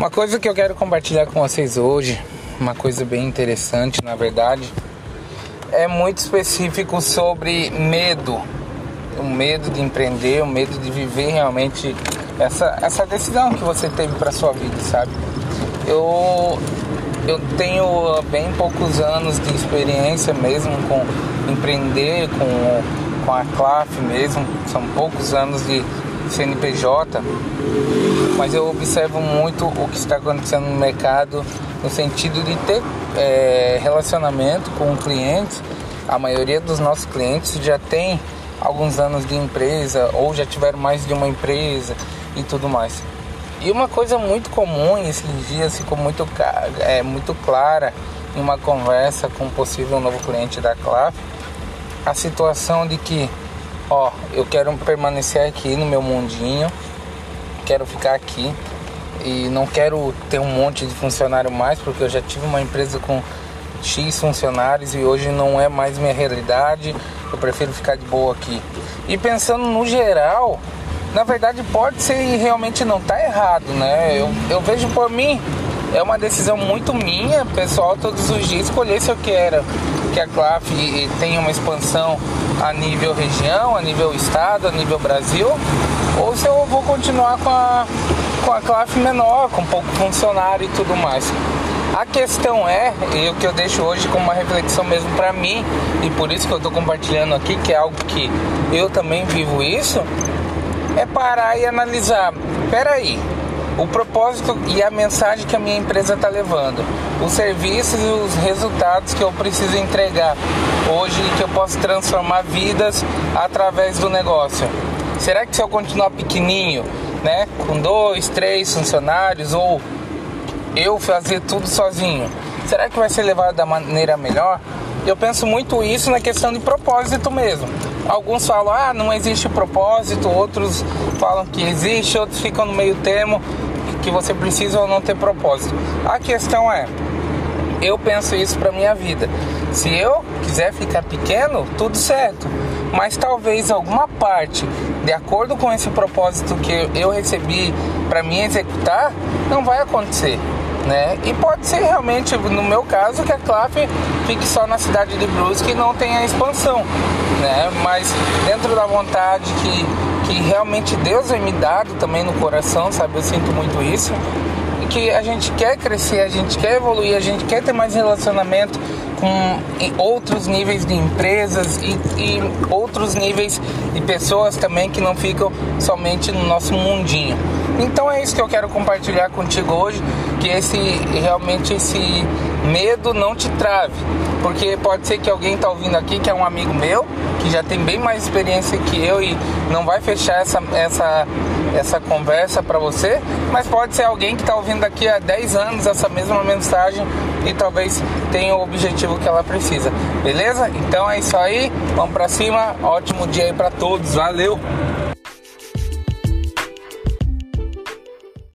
Uma coisa que eu quero compartilhar com vocês hoje, uma coisa bem interessante, na verdade, é muito específico sobre medo. O medo de empreender, o medo de viver realmente essa, essa decisão que você teve para sua vida, sabe? Eu, eu tenho bem poucos anos de experiência mesmo com empreender, com, com a CLAF mesmo, são poucos anos de CNPJ, mas eu observo muito o que está acontecendo no mercado no sentido de ter é, relacionamento com clientes. A maioria dos nossos clientes já tem alguns anos de empresa ou já tiveram mais de uma empresa e tudo mais. E uma coisa muito comum esses dias ficou muito, é, muito clara em uma conversa com um possível novo cliente da CLAF, a situação de que, ó, eu quero permanecer aqui no meu mundinho, quero ficar aqui e não quero ter um monte de funcionário mais, porque eu já tive uma empresa com X funcionários e hoje não é mais minha realidade, eu prefiro ficar de boa aqui. E pensando no geral, na verdade pode ser e realmente não está errado, né? Eu, eu vejo por mim, é uma decisão muito minha, pessoal, todos os dias escolher se eu quero que a CLAF tenha uma expansão a nível região, a nível estado, a nível Brasil, ou se eu vou continuar com a, com a CLAF menor, com pouco funcionário e tudo mais. A questão é, e o que eu deixo hoje como uma reflexão mesmo para mim, e por isso que eu estou compartilhando aqui, que é algo que eu também vivo isso, é parar e analisar. Peraí, o propósito e a mensagem que a minha empresa está levando, os serviços e os resultados que eu preciso entregar hoje e que eu posso transformar vidas através do negócio. Será que se eu continuar pequenininho, né, com dois, três funcionários ou eu fazer tudo sozinho, será que vai ser levado da maneira melhor? Eu penso muito isso na questão de propósito mesmo. Alguns falam, ah, não existe propósito, outros falam que existe, outros ficam no meio termo, que você precisa ou não ter propósito. A questão é, eu penso isso para minha vida. Se eu quiser ficar pequeno, tudo certo. Mas talvez alguma parte, de acordo com esse propósito que eu recebi para mim executar, não vai acontecer né? E pode ser realmente, no meu caso, que a CLAF fique só na cidade de Brusque e não tenha expansão, né? Mas dentro da vontade que, que realmente Deus vai me dado também no coração, sabe? Eu sinto muito isso. E que a gente quer crescer, a gente quer evoluir, a gente quer ter mais relacionamento com outros níveis de empresas e, e outros níveis de pessoas também que não ficam somente no nosso mundinho. Então é isso que eu quero compartilhar contigo hoje, que esse realmente esse medo não te trave, porque pode ser que alguém está ouvindo aqui que é um amigo meu, que já tem bem mais experiência que eu e não vai fechar essa, essa, essa conversa para você, mas pode ser alguém que está ouvindo daqui há 10 anos essa mesma mensagem e talvez tenha o objetivo que ela precisa. Beleza? Então é isso aí, vamos para cima. Ótimo dia aí para todos. Valeu.